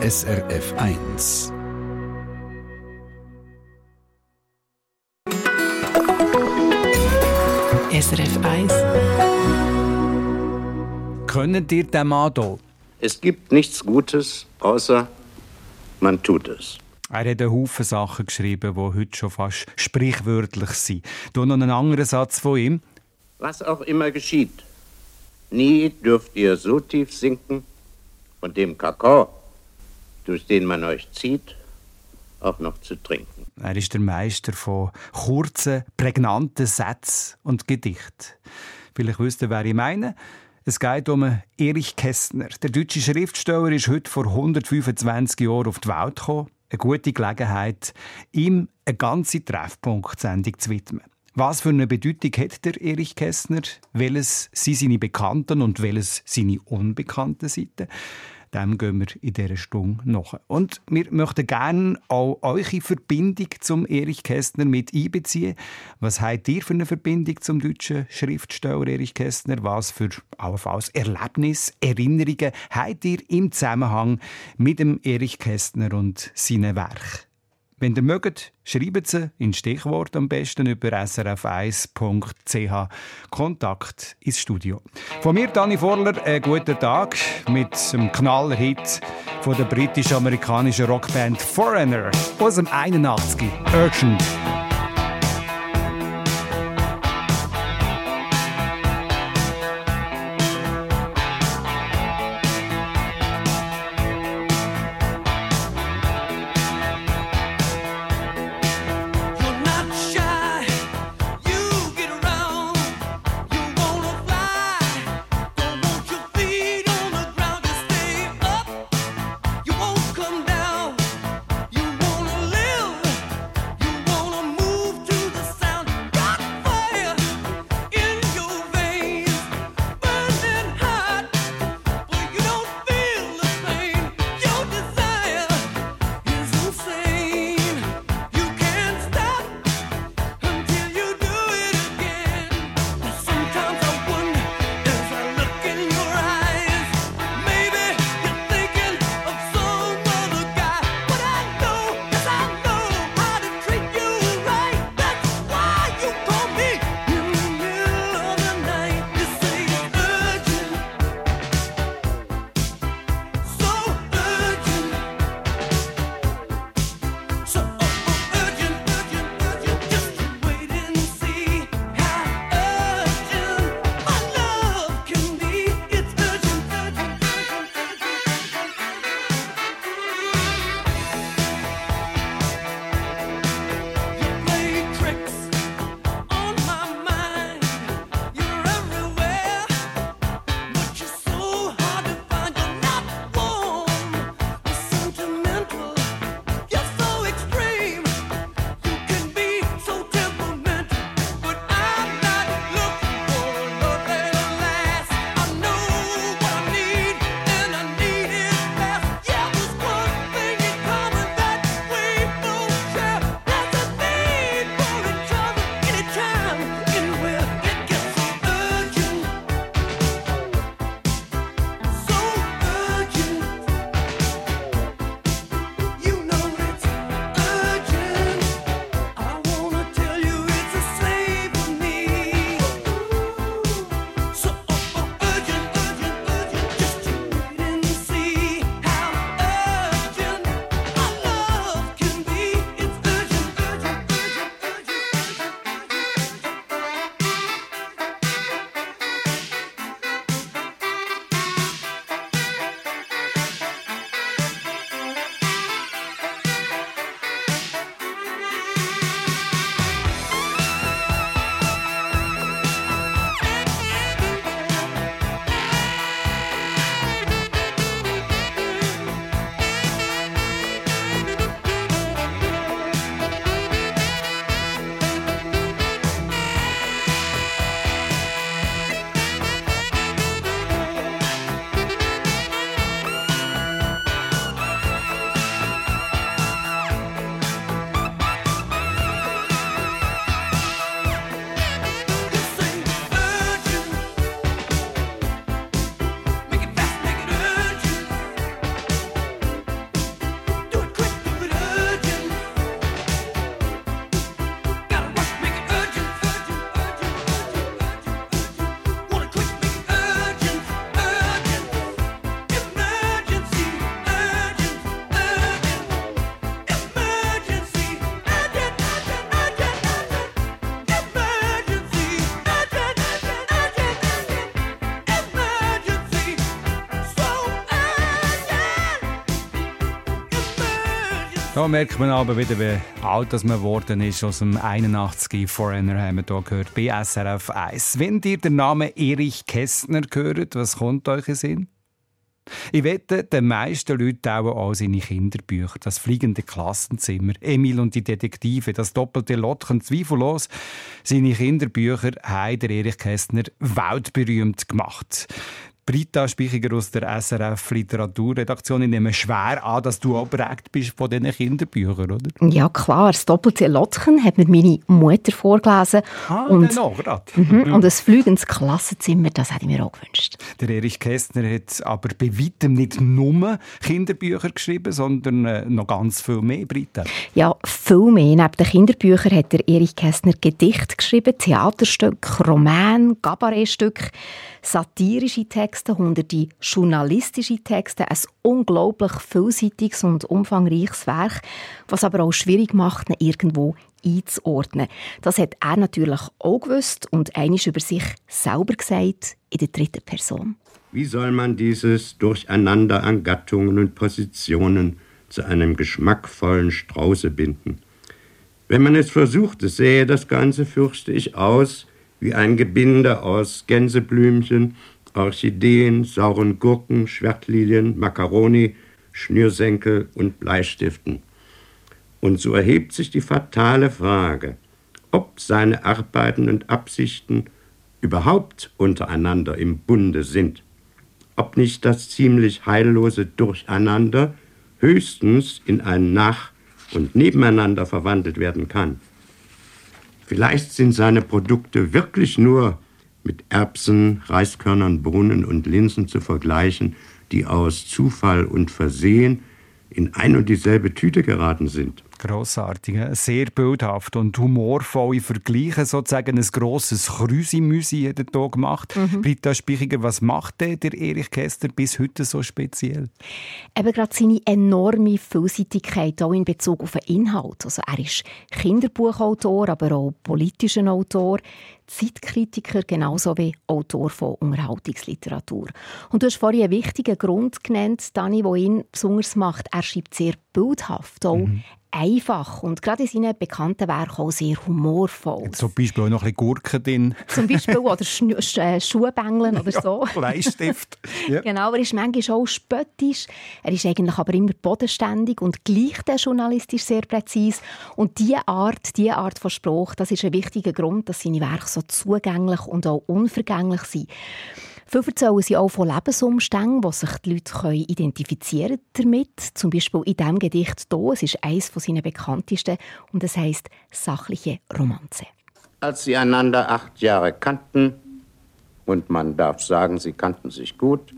SRF 1. SRF 1. Können dir Mann hier? Es gibt nichts Gutes, außer man tut es. Er hat einen Haufen Sachen geschrieben, die heute schon fast sprichwörtlich sind. Du noch einen anderen Satz von ihm. Was auch immer geschieht, nie dürft ihr so tief sinken von dem Kakao, durch den man euch zieht, auch noch zu trinken. Er ist der Meister von kurzen, prägnanten Sätzen und Gedichten. Vielleicht wisst ihr, wer ich meine. Es geht um Erich Kästner. Der deutsche Schriftsteller ist heute vor 125 Jahren auf die Welt gekommen. Eine gute Gelegenheit, ihm eine ganze Treffpunkt-Sendung zu widmen. Was für eine Bedeutung hat der Erich Kästner? Welches sind seine bekannten und welches seine unbekannten Seiten? Dem gehen wir in dieser Stunde nach. Und wir möchten gerne auch eure Verbindung zum Erich Kästner mit einbeziehen. Was habt ihr für eine Verbindung zum deutschen Schriftsteller Erich Kästner? Was für allenfalls Erlebnisse, Erinnerungen habt ihr im Zusammenhang mit dem Erich Kästner und seinen Werken? Wenn ihr mögt, schreibt sie in Stichwort am besten über srf1.ch Kontakt ins Studio. Von mir, Dani Vorler, einen guten Tag mit dem Knallerhit von der britisch-amerikanischen Rockband Foreigner aus dem 81, Urgent. Da merkt man aber wieder, wie alt man geworden ist. Aus dem 81 Foreigner haben wir hier gehört, BSRF 1. Wenn ihr den Namen Erich Kästner hört, was kommt euch in Sinn? Ich wette, den meisten Leuten dauern auch seine Kinderbücher, das fliegende Klassenzimmer, Emil und die Detektive, das doppelte Lotchen, zweifellos. Seine Kinderbücher haben der Erich Kästner weltberühmt gemacht. Britta Spichiger aus der SRF Literaturredaktion. Ich nehme schwer an, dass du auch prägt bist von diesen Kinderbüchern, oder? Ja, klar. Das doppelte Lotchen hat mir meine Mutter vorgelesen. Ah, und, auch gerade. Mhm, und ein flügendes Klassenzimmer, das hätte ich mir auch gewünscht. Der Erich Kästner hat aber bei weitem nicht nur Kinderbücher geschrieben, sondern äh, noch ganz viel mehr, Britta. Ja, viel mehr. Neben den Kinderbüchern hat der Erich Kästner Gedichte geschrieben, Theaterstücke, Romane, Kabarettstücke satirische Texte, hunderte journalistische Texte, ein unglaublich vielseitiges und umfangreiches Werk, was aber auch schwierig macht, ihn irgendwo einzuordnen. Das hat er natürlich auch gewusst und einisch über sich selber gesagt in der dritten Person. Wie soll man dieses Durcheinander an Gattungen und Positionen zu einem geschmackvollen Strauße binden? Wenn man es versuchte, sähe das Ganze, fürchte ich, aus wie ein Gebinde aus Gänseblümchen, Orchideen, sauren Gurken, Schwertlilien, Makaroni, Schnürsenkel und Bleistiften. Und so erhebt sich die fatale Frage, ob seine Arbeiten und Absichten überhaupt untereinander im Bunde sind, ob nicht das ziemlich heillose Durcheinander höchstens in ein Nach- und Nebeneinander verwandelt werden kann. Vielleicht sind seine Produkte wirklich nur mit Erbsen, Reiskörnern, Bohnen und Linsen zu vergleichen, die aus Zufall und Versehen in ein und dieselbe Tüte geraten sind. Grossartig, sehr bildhaft und humorvoll. Vergleiche sozusagen ein grosses Krüsimüsi er hier gemacht. Mhm. Britta Spichiger, was macht der, der Erich Kästner bis heute so speziell? Eben gerade seine enorme Vielseitigkeit auch in Bezug auf den Inhalt. Also er ist Kinderbuchautor, aber auch politischer Autor. Zeitkritiker genauso wie Autor von Unterhaltungsliteratur. Und du hast vorhin einen wichtigen Grund genannt, Dani, der ihn besonders macht. Er schreibt sehr bildhaft, auch mhm einfach und gerade in seinen bekannten Werken auch sehr humorvoll. Zum Beispiel auch noch ein bisschen Gurken drin. Zum Beispiel oder Sch Sch äh, Schuhbängeln oder so. Ja, Bleistift. ja. Genau, er ist manchmal auch spöttisch. Er ist eigentlich aber immer bodenständig und gleich journalistisch sehr präzise. Und diese Art, diese Art von Spruch, das ist ein wichtiger Grund, dass seine Werke so zugänglich und auch unvergänglich sind. Viel erzählen sie auch von Lebensumständen, wo sich die Leute können identifizieren damit. Zum Beispiel in diesem Gedicht hier. Es ist eines seiner bekanntesten und es heißt Sachliche Romanze. Als sie einander acht Jahre kannten, und man darf sagen, sie kannten sich gut,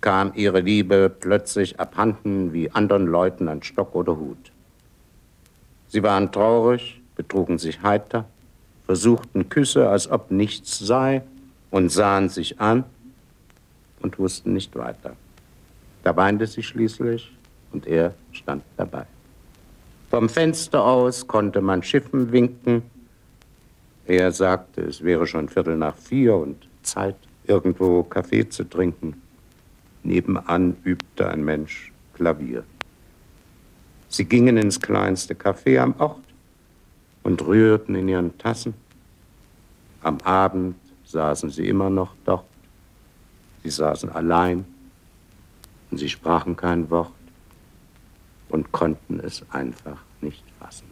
kam ihre Liebe plötzlich abhanden wie anderen Leuten an Stock oder Hut. Sie waren traurig, betrugen sich heiter, versuchten Küsse, als ob nichts sei, und sahen sich an und wussten nicht weiter. Da weinte sie schließlich und er stand dabei. Vom Fenster aus konnte man Schiffen winken. Er sagte, es wäre schon Viertel nach vier und Zeit, irgendwo Kaffee zu trinken. Nebenan übte ein Mensch Klavier. Sie gingen ins kleinste Café am Ort und rührten in ihren Tassen. Am Abend saßen sie immer noch dort Sie saßen allein und sie sprachen kein Wort und konnten es einfach nicht fassen.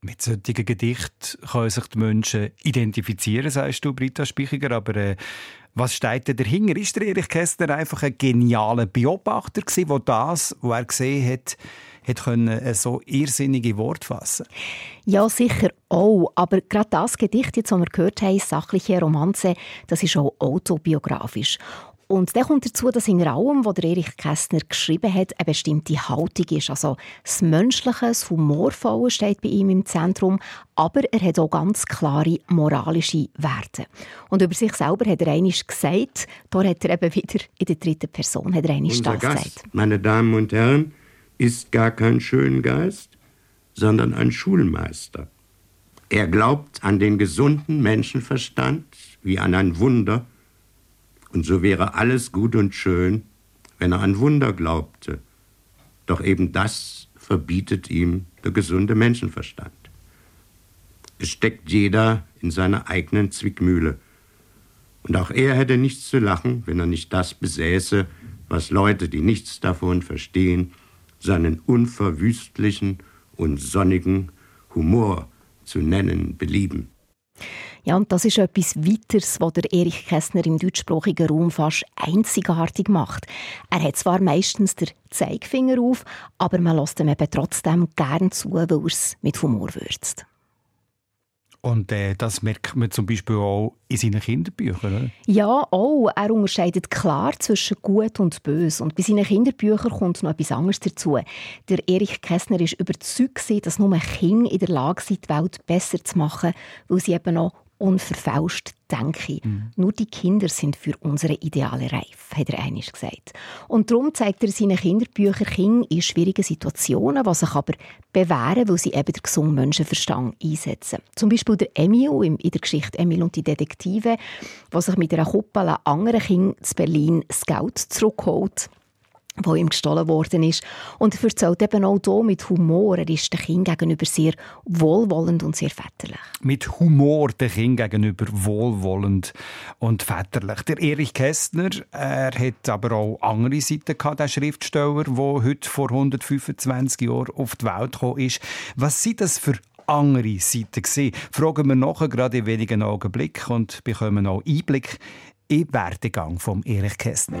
Mit solchen Gedichten können sich die Menschen identifizieren, sagst du, Britta Spichiger. Aber äh, was steht denn dahinter? Ist der Erich Kästner einfach ein genialer Beobachter gewesen, der das, was er gesehen hat, hat können, äh, so irrsinnige Worte fassen Ja, sicher auch. Aber gerade das Gedicht, jetzt, das wir gehört haben, «Sachliche Romanze», das ist auch autobiografisch. Und dann kommt dazu, dass in allem, was Erich Kästner geschrieben hat, eine bestimmte Haltung ist. Also das Menschliche, das Humorvolle steht bei ihm im Zentrum, aber er hat auch ganz klare moralische Werte. Und über sich selber hat er einiges gesagt, da hat er eben wieder in der dritten Person hat er Unser das Gast, gesagt. meine Damen und Herren, ist gar kein Schöngeist, sondern ein Schulmeister. Er glaubt an den gesunden Menschenverstand wie an ein Wunder, und so wäre alles gut und schön, wenn er an Wunder glaubte. Doch eben das verbietet ihm der gesunde Menschenverstand. Es steckt jeder in seiner eigenen Zwickmühle. Und auch er hätte nichts zu lachen, wenn er nicht das besäße, was Leute, die nichts davon verstehen, seinen unverwüstlichen und sonnigen Humor zu nennen belieben. Ja, und das ist etwas weiteres, was der Erich Kästner im deutschsprachigen Raum fast einzigartig macht. Er hat zwar meistens den Zeigefinger auf, aber man lässt ihm eben trotzdem gern zu, weil er es mit Humor würzt. Und äh, das merkt man zum Beispiel auch in seinen Kinderbüchern, oder? Ja, auch. Er unterscheidet klar zwischen gut und böse. Und bei seinen Kinderbüchern kommt noch etwas anderes dazu. Der Erich Kästner war überzeugt, dass nur Kinder in der Lage sind, die Welt besser zu machen, weil sie eben noch unverfälscht denke. Mhm. Nur die Kinder sind für unsere Ideale reif, hat er einmal gesagt. Und darum zeigt er seinen Kinderbüchern Kinder in schwierigen Situationen, was sich aber bewähren, weil sie eben den gesunden Menschenverstand einsetzen. Zum Beispiel der Emil in der Geschichte «Emil und die Detektive», was sich mit einer Kuppel anderen Kindern zu Berlin Scout zurückholt wo ihm gestohlen worden ist. Und er erzählt eben auch hier mit Humor. Er ist dem Kind gegenüber sehr wohlwollend und sehr väterlich. Mit Humor dem Kind gegenüber wohlwollend und väterlich. Der Erich Kästner, er hat aber auch andere Seiten gehabt, der Schriftsteller, der heute vor 125 Jahren auf die Welt gekommen ist. Was sind das für andere Seiten gewesen? Fragen wir nachher gerade in wenigen Augenblicken und bekommen auch Einblick in den Werdegang von Erich Kästner.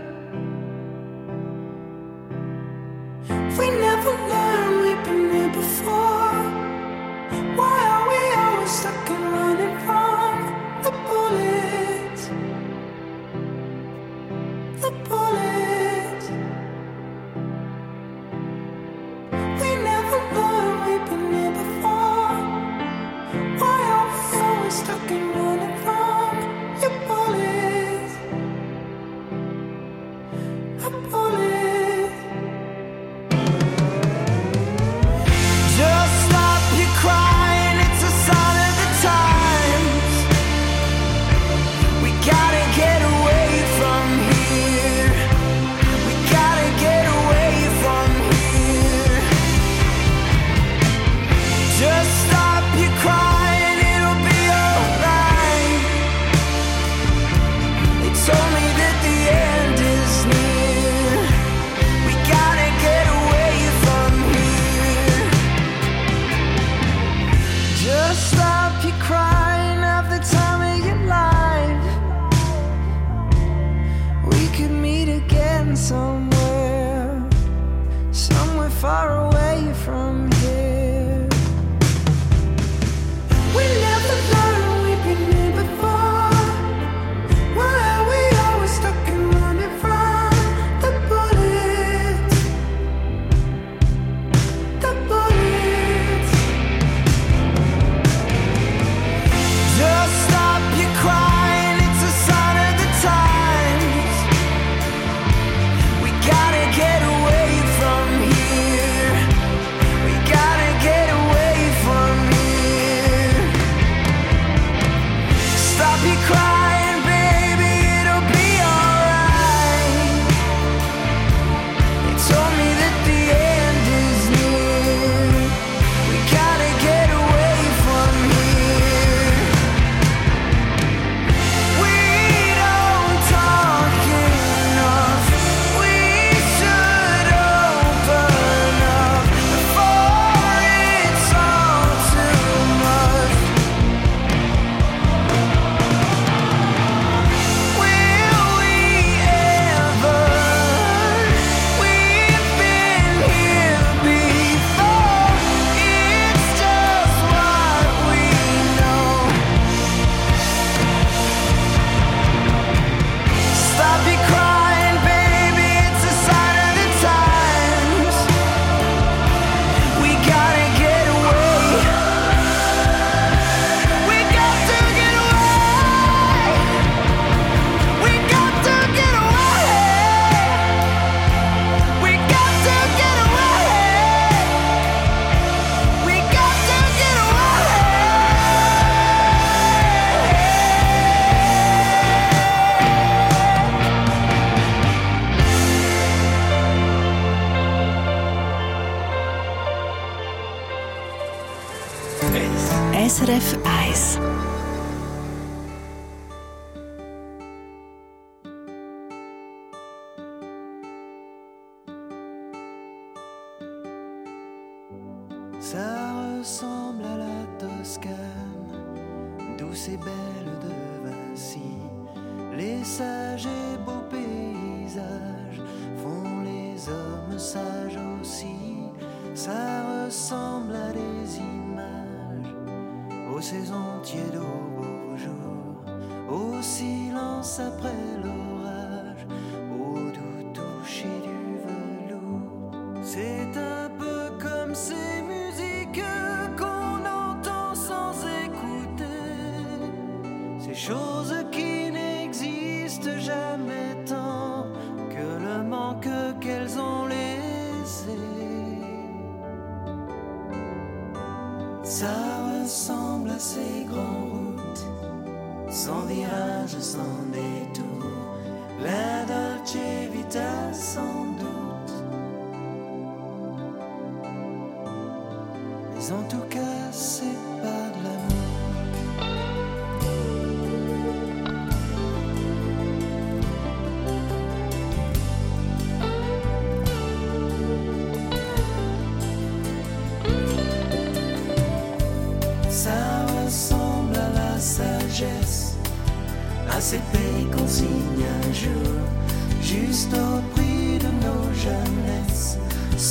如果 SRF 1.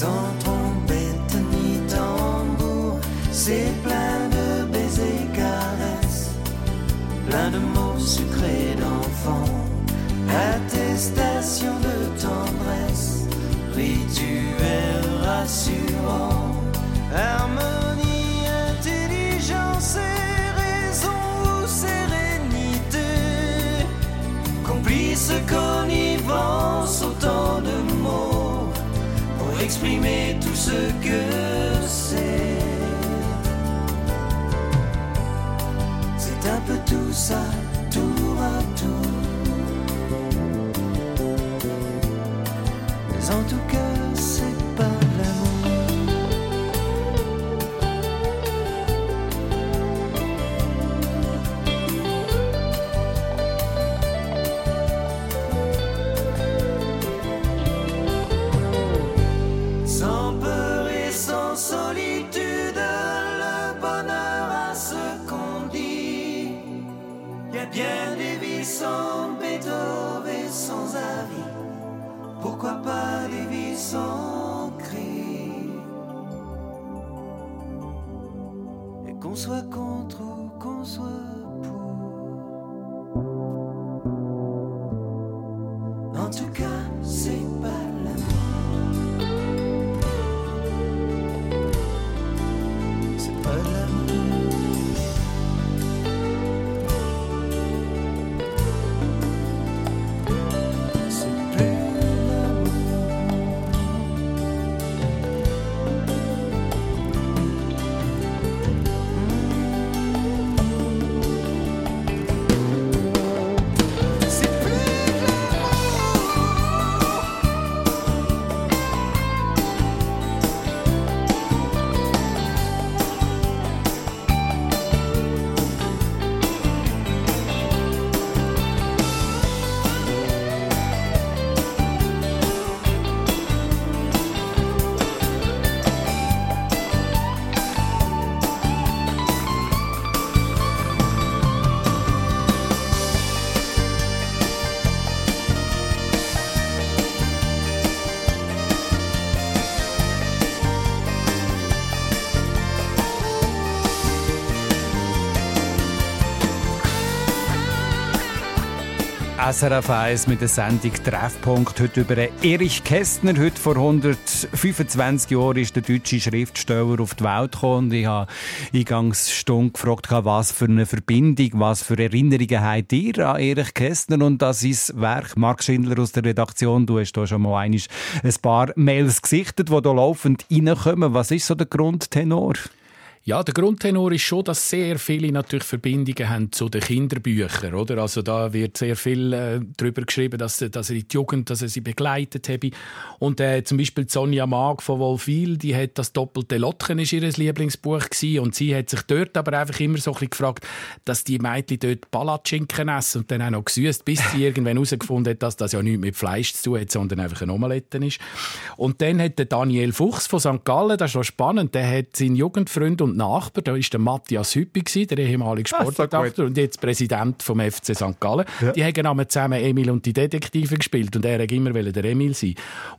Sans trompette ni tambour. C'est plein de baisers caresses, plein de mots sucrés d'enfants, attestation de tendresse, rituel rassurant, exprimer tout ce que c'est. C'est un peu tout ça, SRF 1 mit der Sendung Treffpunkt heute über Erich Kästner. Heute vor 125 Jahren ist der deutsche Schriftsteller auf die Welt gekommen. Und ich habe eingangs Stunde gefragt, was für eine Verbindung, was für Erinnerungen habt ihr an Erich Kästner und das ist Werk. Marc Schindler aus der Redaktion, du hast da schon mal ein paar Mails gesichtet, die da laufend reinkommen. Was ist so der Grundtenor? Ja, der Grundtenor ist schon, dass sehr viele natürlich Verbindungen haben zu den Kinderbüchern, oder? Also da wird sehr viel äh, darüber geschrieben, dass, dass er die Jugend, dass er sie begleitet habe. Und äh, zum Beispiel Sonja Mag von Wolfil, die hat das doppelte Lotchen ist ihr Lieblingsbuch gewesen. und sie hat sich dort aber einfach immer so ein gefragt, dass die Mädchen dort Palatschinken essen und dann auch noch gesüßt, bis sie irgendwann herausgefunden hat, dass das ja nichts mit Fleisch zu tun hat, sondern einfach ein Omelette ist. Und dann hat der Daniel Fuchs von St. Gallen, das ist noch spannend, der hat seinen Jugendfreund und Nachbar, da war der Matthias Hüppi, der ehemalige Ah, Sportredakteur und jetzt Präsident vom FC St. Gallen. Ja. Die haben zusammen Emil und die Detektive gespielt und er wollte immer der Emil sein.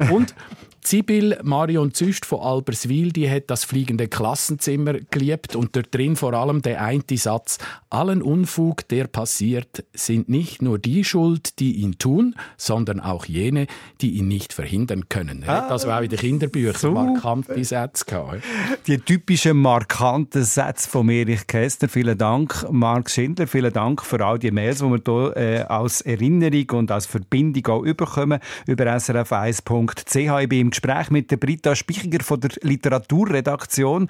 Und Sibyl Marion Züst von Alberswil, die hat das fliegende Klassenzimmer geliebt und dort drin vor allem der eine Satz: Allen Unfug, der passiert, sind nicht nur die schuld, die ihn tun, sondern auch jene, die ihn nicht verhindern können. Er hat also auch in den Kinderbüchern markante Sätze gehabt. Die typischen markanten Sätze von Erich Kästner. Vielen Dank, Marc Schindler. Vielen Dank für all die Mails, die wir hier äh, als Erinnerung und als Verbindung auch überkommen über srf1.ch. Ich bin im Gespräch mit der Britta Spichiger von der Literaturredaktion.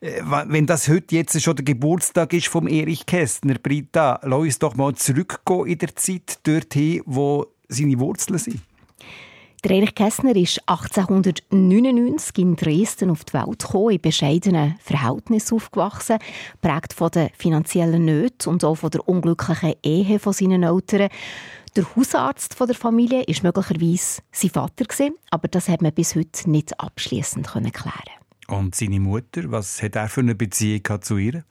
Äh, wenn das heute jetzt schon der Geburtstag ist vom Erich Kästner, Britta, lass uns doch mal zurückgehen in der Zeit dorthin, wo seine Wurzeln sind. Der Erich Kästner ist 1899 in Dresden auf die Welt gekommen, in bescheidenen Verhältnissen aufgewachsen, prägt von den finanziellen Nöten und auch von der unglücklichen Ehe von seinen Eltern. Der Hausarzt von der Familie ist möglicherweise sein Vater gewesen, aber das hat man bis heute nicht abschließend klären. Und seine Mutter, was hat er für eine Beziehung zu ihr?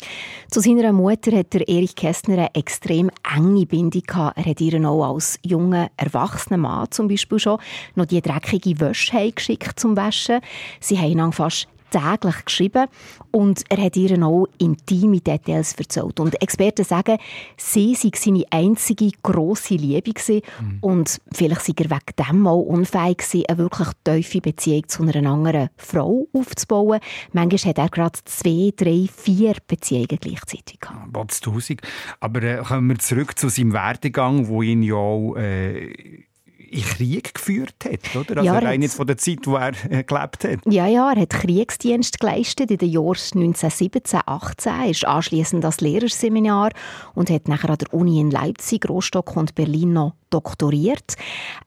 Zu seiner Mutter hat der Erich Kästner eine extrem enge Bindung gehabt. Er hat ihr auch als junger, erwachsener Mann zum Beispiel schon noch die dreckige Wäsche heimgeschickt zum Waschen. Sie haben ihn fast täglich geschrieben und er hat ihr auch intime Details erzählt. Und Experten sagen, sie sei seine einzige grosse Liebe gewesen und vielleicht sei er wegen dem auch unfähig gewesen, eine wirklich tiefe Beziehung zu einer anderen Frau aufzubauen. Manchmal hat er gerade zwei, drei, vier Beziehungen gleichzeitig gehabt. Tausend. Aber äh, kommen wir zurück zu seinem Werdegang, wo ihn ja auch äh, in Krieg geführt hat, oder? Also Ja, rein jetzt von der Zeit, wo er äh, gelebt hat. Ja, ja, er hat Kriegsdienst geleistet in den Jahren 1917, 18, ist anschließend als Lehrerseminar und hat nachher an der Uni in Leipzig, Rostock und Berlin noch doktoriert.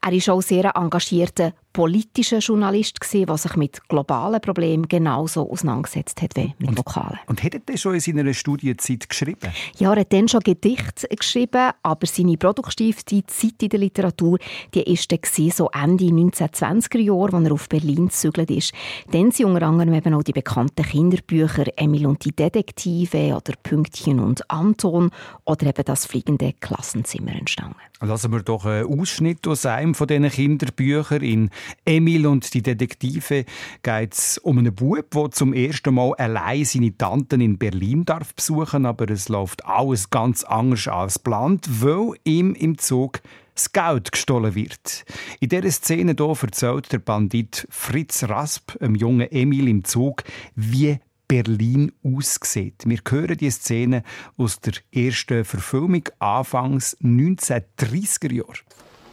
Er ist auch sehr ein engagierter politischer Journalist gewesen, der sich mit globalen Problemen genauso auseinandergesetzt hat wie mit lokalen. Und hat er schon in seiner Studienzeit geschrieben? Ja, er hat dann schon Gedichte geschrieben, aber seine produktivste Zeit in der Literatur, die ist dann gewesen, so Ende 1920er Jahre, als er auf Berlin gezügelt ist. Dann sind unter anderem eben auch die bekannten Kinderbücher «Emil und die Detektive» oder «Pünktchen und Anton» oder eben «Das fliegende Klassenzimmer» entstanden. Lassen wir doch einen Ausschnitt aus einem von diesen Kinderbüchern. In «Emil und die Detektive» geht es um einen Bub, der zum ersten Mal allein seine Tanten in Berlin darf besuchen aber es läuft alles ganz anders als geplant, weil ihm im Zug das Geld gestohlen wird. In dieser Szene hier erzählt der Bandit Fritz Rasp, einem jungen Emil im Zug, wie Berlin aussieht. Wir hören die Szene aus der ersten Verfilmung Anfangs 1930er Jahre.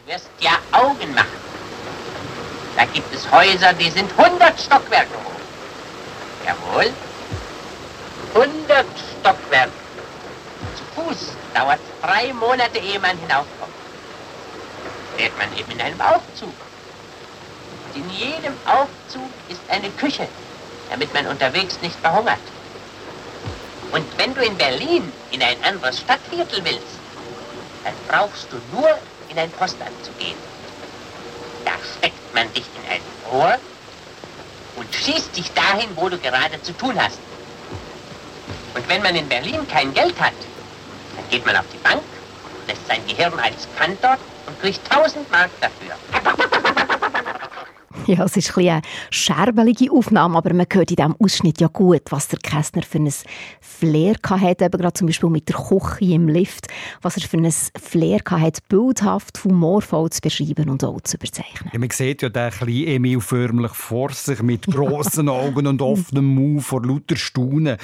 Du wirst ja Augen machen. Da gibt es Häuser, die sind 100 Stockwerke hoch. Jawohl. 100 Stockwerke. Zu Fuß dauert es drei Monate, ehe man hinaufkommt. Fährt man eben in einem Aufzug. Und in jedem Aufzug ist eine Küche, damit man unterwegs nicht verhungert. Und wenn du in Berlin in ein anderes Stadtviertel willst, dann brauchst du nur in ein Postamt zu gehen. Da steckt man dich in ein Rohr und schießt dich dahin, wo du gerade zu tun hast. Und wenn man in Berlin kein Geld hat, dann geht man auf die Bank, lässt sein Gehirn als Kantor und kriegt 1000 Mark dafür. Ja, es ist ein bisschen eine scherbelige Aufnahme, aber man hört in diesem Ausschnitt ja gut, was der Kästner für ein Flair hatte, eben gerade zum Beispiel mit der Küche im Lift, was er für ein Flair hatte, bildhaft, humorvoll zu beschreiben und auch zu überzeichnen. Ja, man sieht ja den kleinen Emil förmlich vor sich mit grossen Augen und offenem Mund vor lauter Staunen.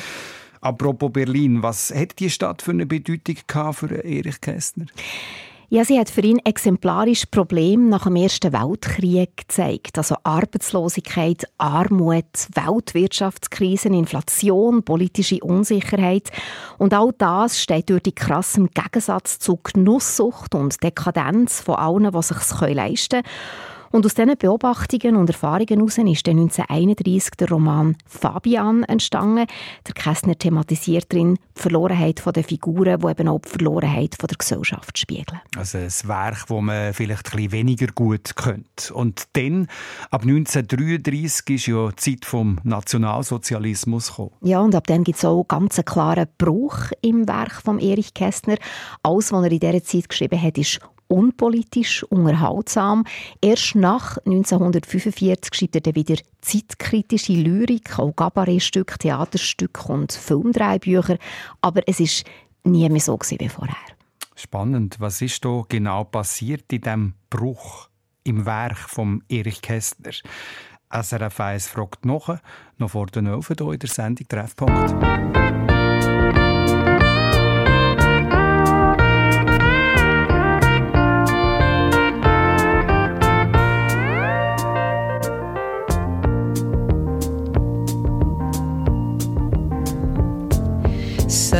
Apropos Berlin, was hat die Stadt für eine Bedeutung gehabt für Erich Kästner? Ja, sie hat für ihn exemplarisch Probleme nach dem Ersten Weltkrieg gezeigt. Also Arbeitslosigkeit, Armut, Weltwirtschaftskrisen, Inflation, politische Unsicherheit. Und all das steht durch die krassen Gegensatz zu Genusssucht und Dekadenz von allen, die sich leisten können. Und aus diesen Beobachtungen und Erfahrungen heraus ist dann 1931 der Roman Fabian entstanden. Der Kästner thematisiert darin die Verlorenheit der Figuren, die eben auch die Verlorenheit der Gesellschaft spiegeln. Also ein Werk, das man vielleicht ein bisschen weniger gut könnte. Und dann, ab 1933, ist ja die Zeit vom Nationalsozialismus gekommen. Ja, und ab dann gibt es auch ganz einen klaren Bruch im Werk von Erich Kästner. Alles, was er in dieser Zeit geschrieben hat, ist unpolitisch, unterhaltsam. Erst nach 1945 schreibt er dann wieder zeitkritische Lyrik, auch Kabarettstücke, Theaterstücke und Filmdrehbücher. Aber es ist nie mehr so wie vorher. Spannend. Was ist da genau passiert in diesem Bruch im Werk von Erich Kästner? SRF 1 fragt noch, noch vor den Öfen hier in der Sendung Treffpunkt.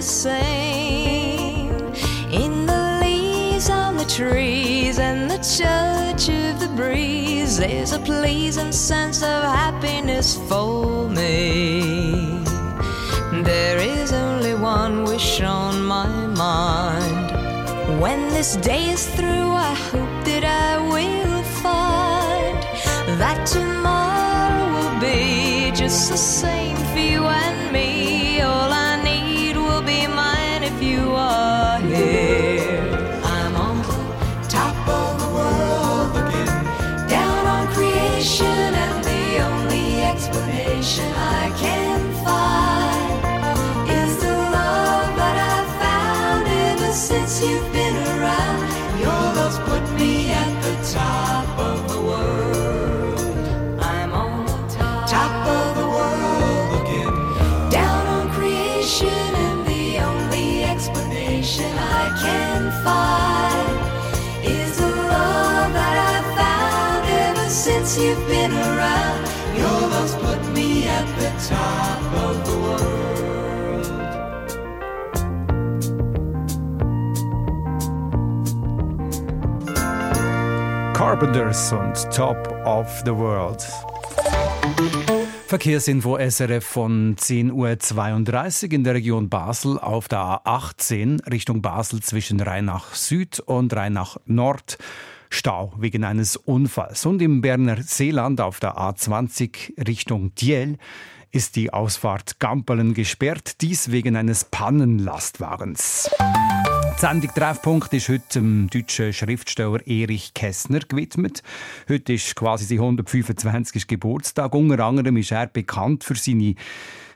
The same. In the leaves on the trees and the touch of the breeze, there's a pleasing sense of happiness for me. There is only one wish on my mind. When this day is through, I hope that I will find that tomorrow will be just the same for you and you've been around. Your love's put me at the top of the world. I'm on the top of the world looking down on creation, and the only explanation I can find is the love that I've found ever since you've been around. Your love's put me at the top Carpenters und Top of the World. Verkehrsinfo SRF von 10.32 Uhr in der Region Basel auf der A18 Richtung Basel zwischen Rheinach Süd und Rheinach Nord. Stau wegen eines Unfalls. Und im Berner Seeland auf der A20 Richtung Diel ist die Ausfahrt Gampelen gesperrt, dies wegen eines Pannenlastwagens. Die Sendung Treffpunkt ist heute dem deutschen Schriftsteller Erich Kästner gewidmet. Heute ist quasi sein 125. Geburtstag. Unter anderem ist er bekannt für seine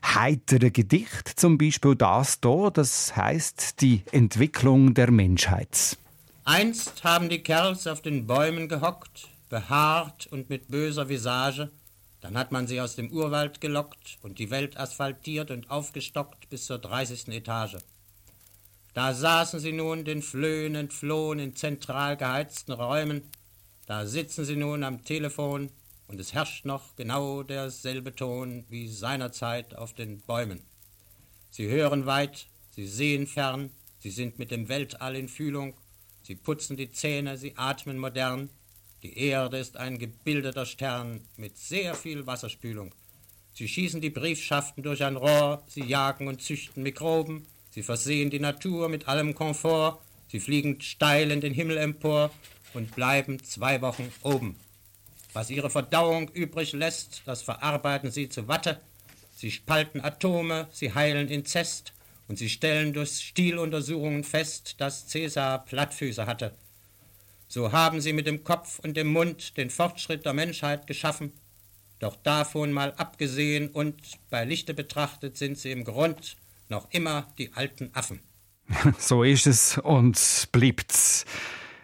heitere Gedichte, zum Beispiel das hier, das heißt die Entwicklung der Menschheit. Einst haben die Kerls auf den Bäumen gehockt, behaart und mit böser Visage. Dann hat man sie aus dem Urwald gelockt und die Welt asphaltiert und aufgestockt bis zur 30. Etage. Da saßen sie nun den Flöhen entflohen in zentral geheizten Räumen. Da sitzen sie nun am Telefon und es herrscht noch genau derselbe Ton wie seinerzeit auf den Bäumen. Sie hören weit, sie sehen fern, sie sind mit dem Weltall in Fühlung, sie putzen die Zähne, sie atmen modern. Die Erde ist ein gebildeter Stern mit sehr viel Wasserspülung. Sie schießen die Briefschaften durch ein Rohr, sie jagen und züchten Mikroben, sie versehen die Natur mit allem Komfort, sie fliegen steil in den Himmel empor und bleiben zwei Wochen oben. Was ihre Verdauung übrig lässt, das verarbeiten sie zu Watte. Sie spalten Atome, sie heilen Inzest und sie stellen durch Stiluntersuchungen fest, dass Cäsar Plattfüße hatte. So haben sie mit dem Kopf und dem Mund den Fortschritt der Menschheit geschaffen. Doch davon mal abgesehen und bei Lichte betrachtet sind sie im Grund noch immer die alten Affen. So ist es und bleibt's.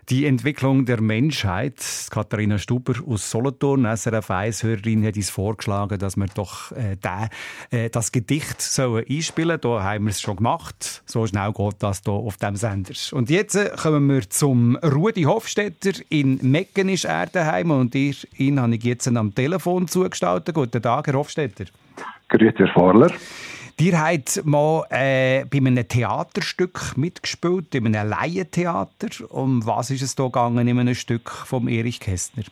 Die Entwicklung der Menschheit. Katharina Stuber aus Solothurn, SRF 1-Hörerin, hat uns vorgeschlagen, dass wir doch äh, den, äh, das Gedicht sollen einspielen sollen. Da haben wir es schon gemacht. So schnell geht das hier auf dem Sender. Und jetzt äh, kommen wir zum Rudi Hofstetter. In Mecken ist er daheim und ich, ihn habe ich jetzt am Telefon zugestaltet. Guten Tag, Herr Hofstetter. Grüezi, Herr Vorler. Ihr habt mal äh, bei einem Theaterstück mitgespielt, in einem Laientheater. Um was ist es da gegangen in einem Stück von Erich Kästner?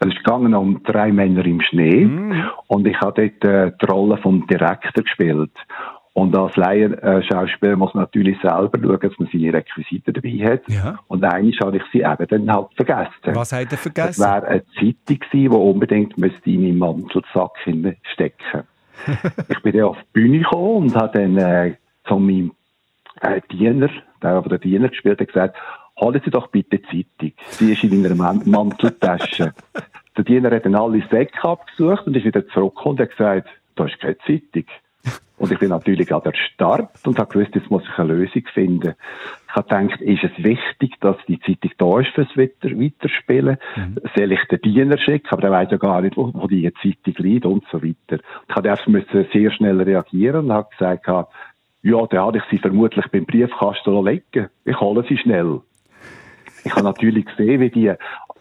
Es ist gegangen um drei Männer im Schnee Mm. und ich habe dort äh, die Rolle vom Direktor gespielt. Und als Laienschauspieler muss man natürlich selber schauen, dass man seine Requisiten dabei hat. Ja. Und eigentlich habe ich sie eben dann halt vergessen. Was ihr Das vergessen? wäre eine Zeitung gewesen, die unbedingt müsste in meinen Mantelsack stecken Ich bin dann auf die Bühne gekommen und habe dann äh, zu meinem äh, Diener, der aber der Diener gespielt hat, gesagt, holen Sie doch bitte Zeitung. Sie ist in meiner Man Manteltasche. der Diener hat dann alle Säcke abgesucht und ist wieder zurückgekommen und hat gesagt, da ist keine Zeitung. Und ich bin natürlich an der Start und habe gewusst, jetzt muss ich eine Lösung finden. Ich habe gedacht, ist es wichtig, dass die Zeitung da ist fürs Weiter Weiterspielen? Soll ich den Diener schicken? Aber der weiß ja gar nicht, wo, wo die Zeitung liegt und so weiter. Ich habe erst müssen sehr schnell reagieren und habe gesagt, ja, dann habe ich sie vermutlich beim Briefkasten legen. Ich hole sie schnell. Ich habe natürlich gesehen, wie die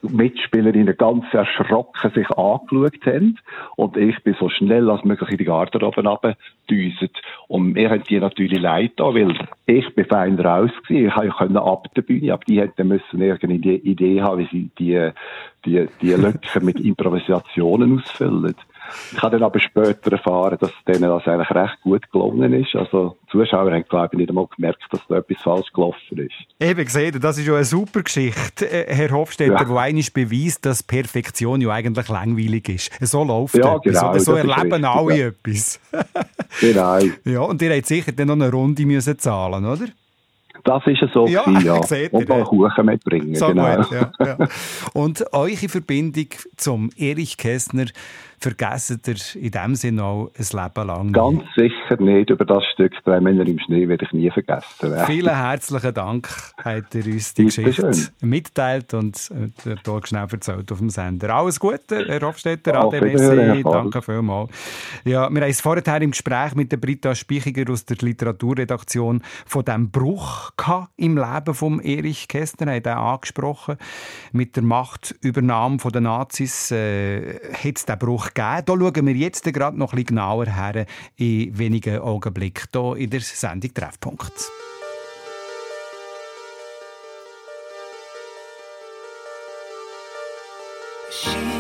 Mitspielerinnen ganz erschrocken sich angeschaut haben. Und ich bin so schnell als möglich in die Garderobe runtergedüset. Und mir haben die natürlich leid da, weil ich bin fein raus gewesen. Ich konnte ab der Bühne, aber die hätten müssen irgendeine Idee haben, wie sie die, die, die Lücken mit Improvisationen ausfüllen. Ich habe dann aber später erfahren, dass denen das eigentlich recht gut gelungen ist. Also, die Zuschauer haben, glaube ich, nicht einmal gemerkt, dass da etwas falsch gelaufen ist. Eben gesehen, das ist ja eine super Geschichte, äh, Herr Hofstetter, Ja. wo einiges beweist, dass Perfektion ja eigentlich langweilig ist. So läuft Ja, genau? So erleben richtig, alle ja. etwas. Genau. ja, und ihr habt sicher dann noch eine Runde müssen zahlen, oder? Das ist so Ja, gewesen, ja. seht Und mal. Kuchen mitbringen, So genau. gut, ja, ja. Und eure Verbindung zum Erich Kästner vergessen ihr in dem Sinne auch ein Leben lang nicht. Ganz sicher nicht. Über das Stück «Drei Männer im Schnee» werde ich nie vergessen. Vielen herzlichen Dank, habt ihr uns die Geschichte mitteilt und äh, der Tag schnell erzählt auf dem Sender. Alles Gute, Herr Hofstetter, Herr Fabel. danke vielmals. Ja, wir haben es vorher im Gespräch mit der Britta Spichiger aus der Literaturredaktion von dem Bruch gehabt im Leben von Erich Kästner, haben den angesprochen. Mit der Machtübernahme der Nazis äh, hat es den Bruch gegeben. Da schauen wir jetzt gerade noch bisschen genauer her in wenigen Augenblicken hier in der Sendung Treffpunkt. She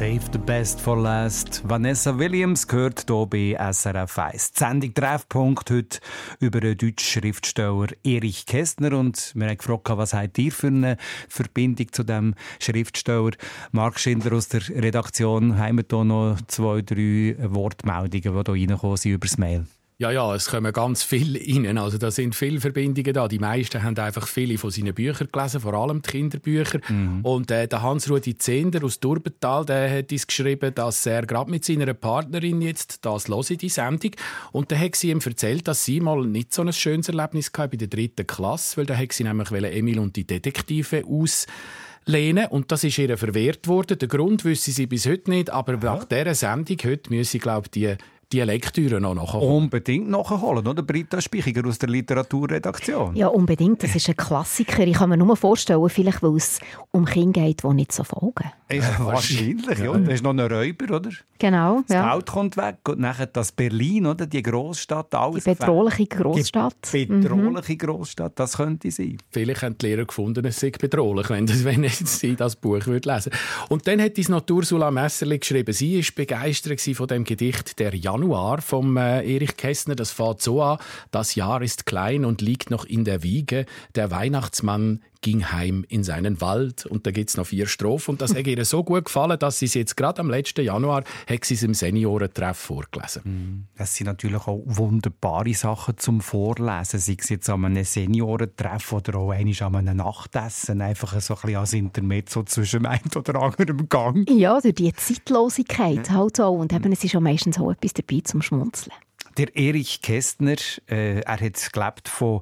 Save the best for last. Vanessa Williams gehört hier bei SRF 1. Die Sendung Treffpunkt heute über den deutschen Schriftsteller Erich Kästner. Und wir haben gefragt, was habt ihr für eine Verbindung zu dem Schriftsteller? Marc Schindler aus der Redaktion, haben wir hier noch zwei, drei Wortmeldungen, die hier reingekommen sind über das Mail? Ja, ja, es kommen ganz viele rein. Also da sind viele Verbindungen da. Die meisten haben einfach viele von seinen Büchern gelesen, vor allem die Kinderbücher. Und äh, der Hans-Rudi Zehnder aus Durbental, der hat uns geschrieben, dass er gerade mit seiner Partnerin jetzt das höre, die Sendung. Und dann hat sie ihm erzählt, dass sie mal nicht so ein schönes Erlebnis hatte bei der dritten Klasse, weil da hat sie nämlich Emil und die Detektive aus lehnen und das ist ihr verwehrt worden. Der Grund wüsste sie bis heute nicht, aber nach dieser Sendung heute müsse ich glaube die die Lektüre noch nachholen. Unbedingt nachholen, oder? Britta Spichiger aus der Literaturredaktion. Ja, unbedingt. Das ist ein Klassiker. Ich kann mir nur vorstellen, vielleicht weil es um Kinder geht, die nicht so folgen. Ja, wahrscheinlich, ja. Da ist noch ein Räuber, oder? Genau, Das ja. Auto kommt weg und nachher das Berlin, oder? Die Großstadt, alles. Die bedrohliche Großstadt. Die bedrohliche Großstadt, das könnte sein. Vielleicht haben die Lehrer gefunden, es sei bedrohlich, wenn, das, wenn sie das Buch würde lesen Und dann hat die Natursula Messerli geschrieben, sie war begeistert von dem Gedicht «Der Januar» vom äh, Erich Kästner. Das fängt so an, «Das Jahr ist klein und liegt noch in der Wiege. Der Weihnachtsmann ging heim in seinen Wald». Und da gibt's noch vier Strophen. Und das hat ihr so gut gefallen, dass sie es jetzt gerade am letzten Januar hat sie es im Seniorentreff vorgelesen. Das sind natürlich auch wunderbare Sachen zum Vorlesen. Sei es jetzt an einem Seniorentreff oder auch einmal an einem Nachtessen. Einfach so ein bisschen als Intermezzo zwischen einem oder anderem Gang. Ja, durch die Zeitlosigkeit halt auch. Und eben, es ist auch meistens auch etwas dabei zum Schmunzeln. Der Erich Kästner, äh, er hat gelebt von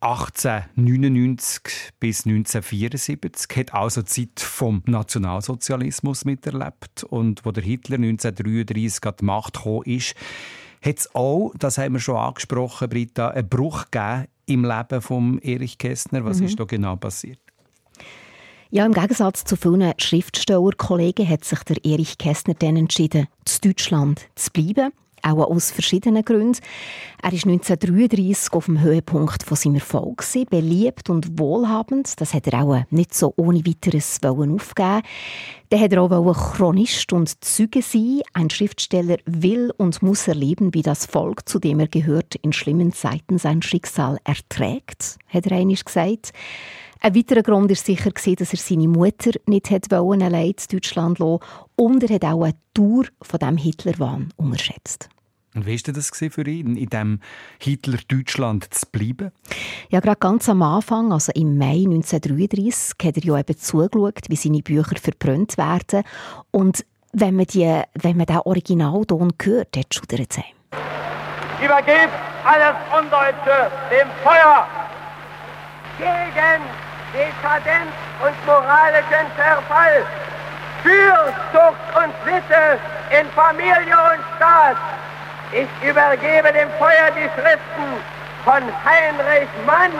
1899 bis 1974, hat also die Zeit vom Nationalsozialismus miterlebt und wo der Hitler 1933 an die Macht gekommen ist, hat es auch, das haben wir schon angesprochen, Britta, einen Bruch gegeben im Leben von Erich Kästner. Was Mhm. ist da genau passiert? Ja, im Gegensatz zu vielen Schriftstellerkollegen hat sich der Erich Kästner dann entschieden, zu Deutschland zu bleiben. Auch aus verschiedenen Gründen. Er war 1933 auf dem Höhepunkt von seinem beliebt und wohlhabend. Das hat er auch nicht so ohne weiteres aufgeben. Dann hat er auch Chronist und Zeuge sein. Ein Schriftsteller will und muss erleben, wie das Volk, zu dem er gehört, in schlimmen Zeiten sein Schicksal erträgt, hat er einmal gesagt. Ein weiterer Grund war sicher, dass er seine Mutter nicht hat wollen, allein in Deutschland lassen Und er hat auch eine Tour von diesem Hitlerwahn unterschätzt. Und wie war das für ihn, in diesem Hitler-Deutschland zu bleiben? Ja, gerade ganz am Anfang, also im Mai 1933, hat er ja eben zugeschaut, wie seine Bücher verbrannt werden. Und wenn man, die, wenn man den Originalton hört, dann schudert es einem. Übergebt alles Undeutsche dem Feuer gegen Dekadenz und moralischen Verfall, für Zucht und Sitte in Familie und Staat. Ich übergebe dem Feuer die Schriften von Heinrich Mann,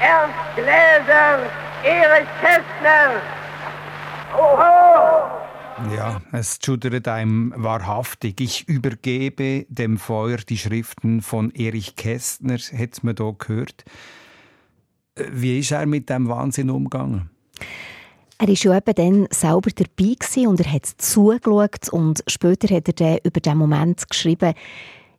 Ernst Gläser, Erich Kästner. Oho! Ja, es schudert einem wahrhaftig. Ich übergebe dem Feuer die Schriften von Erich Kästner, hat man hier gehört. Wie ist er mit dem Wahnsinn umgegangen? Er war ja eben dann selber dabei gewesen und er hat zugeschaut und später hat er dann über den Moment geschrieben,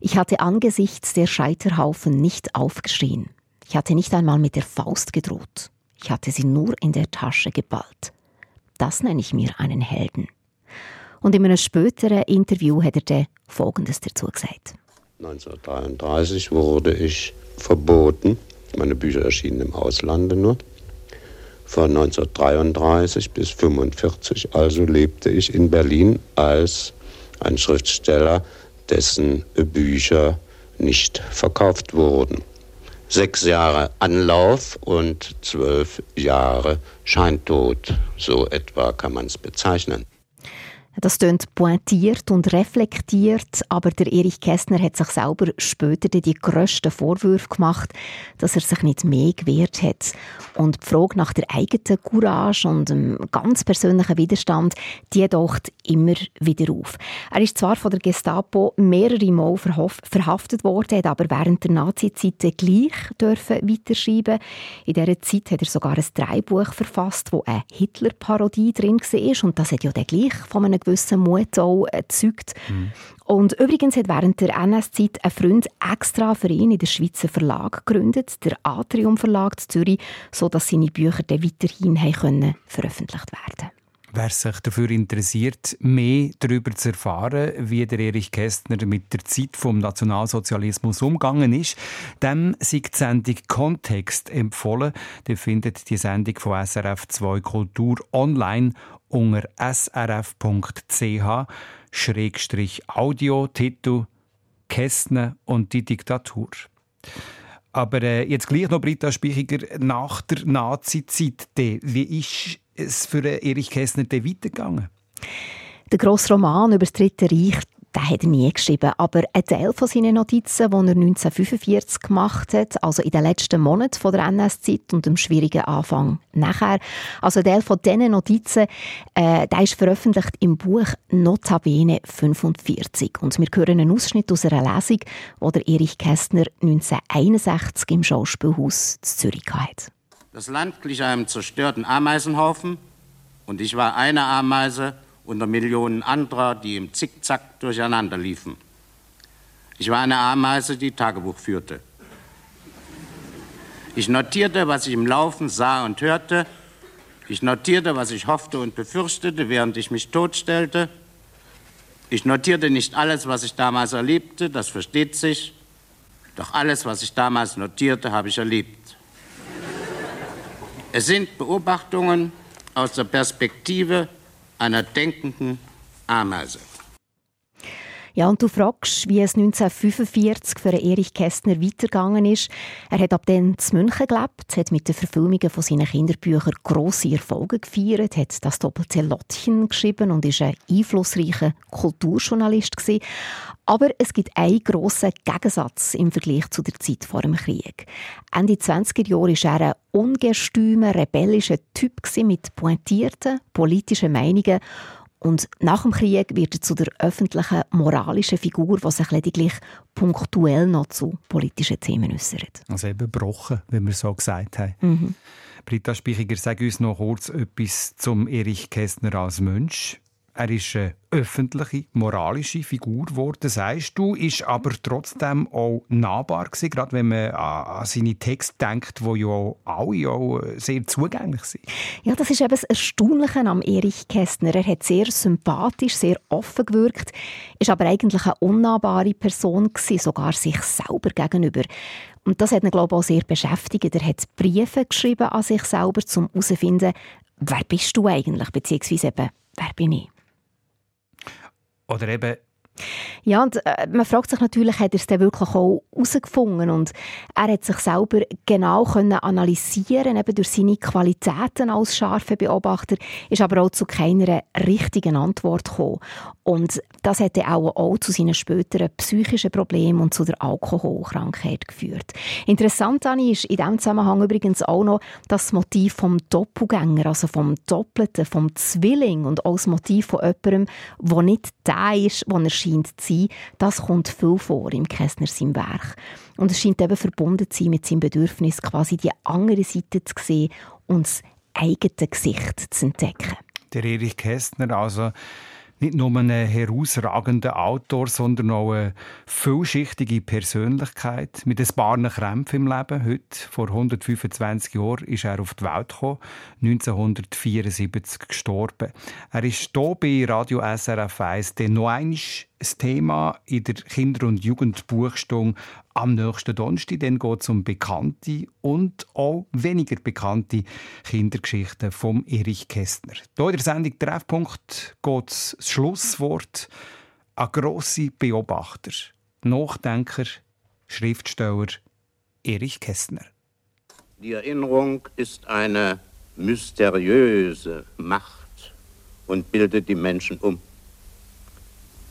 ich hatte angesichts der Scheiterhaufen nicht aufgeschrien. Ich hatte nicht einmal mit der Faust gedroht. Ich hatte sie nur in der Tasche geballt. Das nenne ich mir einen Helden. Und in einem späteren Interview hat er dann Folgendes dazu gesagt. 1933 wurde ich verboten. Meine Bücher erschienen im Auslande nur. Von 1933 bis 1945 also lebte ich in Berlin als ein Schriftsteller, dessen Bücher nicht verkauft wurden. Sechs Jahre Anlauf und zwölf Jahre Scheintod, so etwa kann man es bezeichnen. Das klingt pointiert und reflektiert, aber der Erich Kästner hat sich selber später die grössten Vorwürfe gemacht, dass er sich nicht mehr gewehrt hat. Und die Frage nach der eigenen Courage und dem ganz persönlichen Widerstand, die taucht immer wieder auf. Er ist zwar von der Gestapo mehrere Mal verhaftet worden, hat aber während der Nazi-Zeit gleich dürfen weiterschreiben. In dieser Zeit hat er sogar ein Dreibuch verfasst, wo eine Hitler-Parodie drin war und das hat ja dann gleich von einem gewissen Mut auch äh, zeugt. Und übrigens hat während der NS-Zeit ein Freund extra für ihn in der Schweizer Verlag gegründet, der Atrium Verlag in Zürich, sodass seine Bücher dann weiterhin können veröffentlicht werden Wer sich dafür interessiert, mehr darüber zu erfahren, wie der Erich Kästner mit der Zeit vom Nationalsozialismus umgegangen ist, dem sei die Sendung Kontext empfohlen. Ihr findet die Sendung von SRF 2 Kultur online unter srf.ch-audio, Titel Kästner und die Diktatur. Aber äh, jetzt gleich noch Britta Spichiger nach der Nazi-Zeit. Wie ist es für äh, Erich Kästner weitergegangen? Der grosse Roman über das Dritte Reich, den hat er nie geschrieben, aber ein Teil von seinen Notizen, die er 1945 gemacht hat, also in den letzten Monaten der NS-Zeit und dem schwierigen Anfang nachher, also ein Teil von diesen Notizen, äh, der ist veröffentlicht im Buch Notabene 45 und wir hören einen Ausschnitt aus einer Lesung, die der Erich Kästner 1961 im Schauspielhaus in Zürich hatte. Das Land glich einem zerstörten Ameisenhaufen und ich war eine Ameise unter Millionen anderer, die im Zickzack durcheinander liefen. Ich war eine Ameise, die Tagebuch führte. Ich notierte, was ich im Laufen sah und hörte. Ich notierte, was ich hoffte und befürchtete, während ich mich totstellte. Ich notierte nicht alles, was ich damals erlebte, das versteht sich. Doch alles, was ich damals notierte, habe ich erlebt. Es sind Beobachtungen aus der Perspektive einer denkenden Ameise. Ja, und du fragst, wie es 1945 für Erich Kästner weitergegangen ist. Er hat ab dann zu München gelebt, hat mit den Verfilmungen von seinen Kinderbüchern grosse Erfolge gefeiert, hat das Doppelte Lottchen geschrieben und ist ein einflussreicher Kulturjournalist gewesen. Aber es gibt einen grossen Gegensatz im Vergleich zu der Zeit vor dem Krieg. Ende 20er Jahre war er ein ungestümer, rebellischer Typ mit pointierten politischen Meinungen und nach dem Krieg wird er zu der öffentlichen moralischen Figur, die sich lediglich punktuell noch zu politischen Themen äußert. Also eben gebrochen, wie wir so gesagt haben. Mhm. Britta Spichiger, sag uns noch kurz etwas zum Erich Kästner als Mensch. Er ist eine öffentliche, moralische Figur geworden, sagst du, ist aber trotzdem auch nahbar gewesen, gerade wenn man an seine Texte denkt, die ja alle auch sehr zugänglich sind. Ja, das ist eben das Erstaunliche am Erich Kästner. Er hat sehr sympathisch, sehr offen gewirkt, ist aber eigentlich eine unnahbare Person gewesen, sogar sich selber gegenüber. Und das hat ihn, glaube ich, auch sehr beschäftigt. Er hat Briefe geschrieben an sich selber, um herauszufinden, wer bist du eigentlich, beziehungsweise eben, wer bin ich. Oder eben Ja, und äh, man fragt sich natürlich, hat er es denn wirklich auch herausgefunden? Und er hat sich selber genau können analysieren, eben durch seine Qualitäten als scharfer Beobachter, ist aber auch zu keiner richtigen Antwort gekommen. Und das hat dann auch, auch zu seinen späteren psychischen Problemen und zu der Alkoholkrankheit geführt. Interessant Anni, ist in diesem Zusammenhang übrigens auch noch das Motiv vom Doppelgänger, also vom Doppelten, vom Zwilling und auch das Motiv von jemandem, der nicht der ist, der er scheint zu sein. Das kommt viel vor im Kästner seinem Werk. Und es scheint eben verbunden zu sein mit seinem Bedürfnis, quasi die andere Seite zu sehen und das eigene Gesicht zu entdecken. der Erich Kästner, also nicht nur ein herausragender Autor, sondern auch eine vielschichtige Persönlichkeit mit ein paar Krämpfen im Leben. Heute, vor 125 Jahren, ist er auf die Welt gekommen, 1974 gestorben. Er ist hier bei Radio SRF 1 dann noch einmal ein Thema in der Kinder- und Jugendbuchstunde am nächsten Donnerstag. Dann geht es um bekannte und auch weniger bekannte Kindergeschichten von Erich Kästner. Hier in der Sendung Treffpunkt geht das Schlusswort an grosse Beobachter, Nachdenker, Schriftsteller Erich Kästner. Die Erinnerung ist eine mysteriöse Macht und bildet die Menschen um.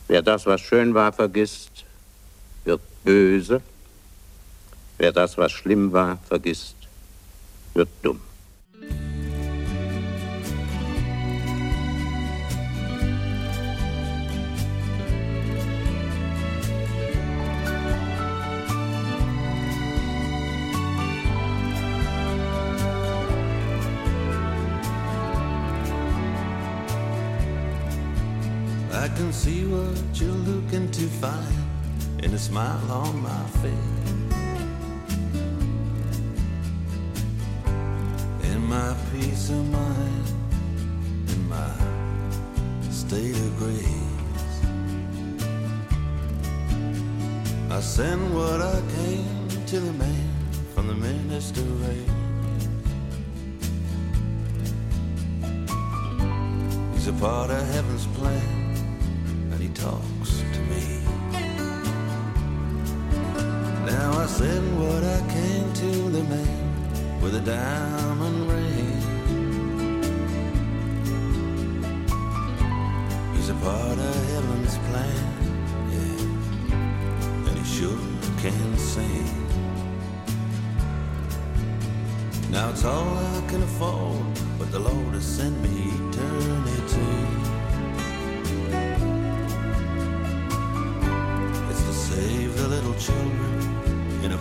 Wer das, was schön war, vergisst, wird böse. Wer das, was schlimm war, vergisst, wird dumm. I can see what you're looking to find in a smile on my face. In my peace of mind, in my state of grace, I send what I came to the man from the minister race. He's a part of heaven's plan, talks to me. Now I send what I came to the man with a diamond ring. He's a part of heaven's plan, yeah, and he sure can sing. Now it's all I can afford, but the Lord has sent me eternity. Children in a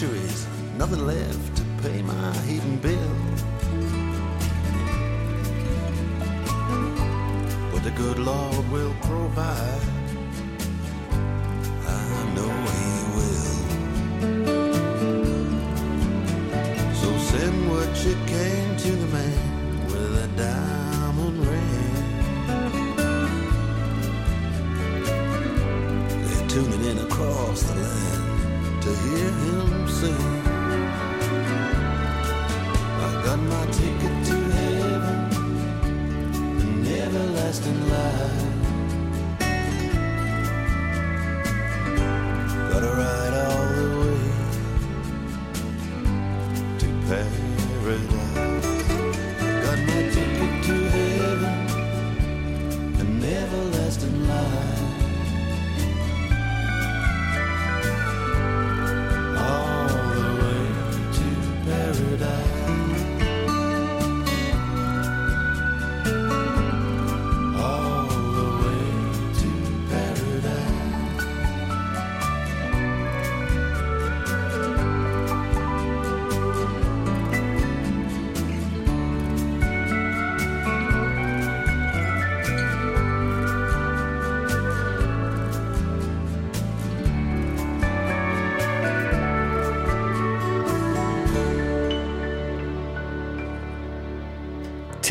for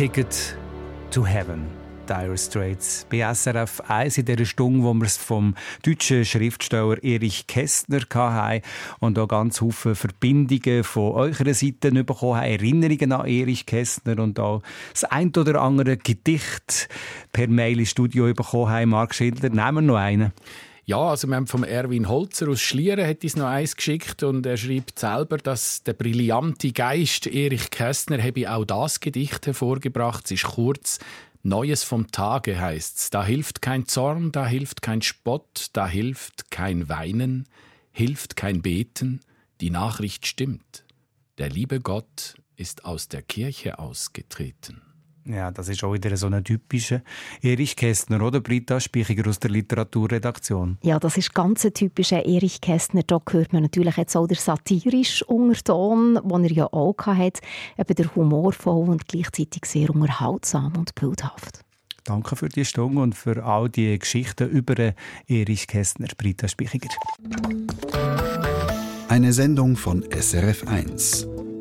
Ticket to Heaven. Dire Straits bei SRF 1 in dieser Stunde, wo wir es vom deutschen Schriftsteller Erich Kästner hatten und auch ganz viele Verbindungen von eurer Seite bekommen haben, Erinnerungen an Erich Kästner und auch das ein oder andere Gedicht per Mail ins Studio bekommen haben. Marc Schindler, nehmen wir noch einen. Ja, also wir haben vom Erwin Holzer aus Schlieren hat uns noch eins geschickt und er schreibt selber, dass der brillante Geist Erich Kästner habe auch das Gedicht hervorgebracht. Es ist kurz. Neues vom Tage heißt's. Da hilft kein Zorn, da hilft kein Spott, da hilft kein Weinen, hilft kein Beten. Die Nachricht stimmt. Der liebe Gott ist aus der Kirche ausgetreten. Ja, das ist auch wieder so ein typischer Erich Kästner, oder Britta Speichiger aus der Literaturredaktion. Ja, das ist ganz ein typischer Erich Kästner. Da hört man natürlich jetzt auch der satirische Unterton, den er ja auch hatte. Eben der humorvoll und gleichzeitig sehr unterhaltsam und bildhaft. Danke für die Stunde und für all die Geschichten über Erich Kästner, Britta Spichiger. Eine Sendung von SRF1.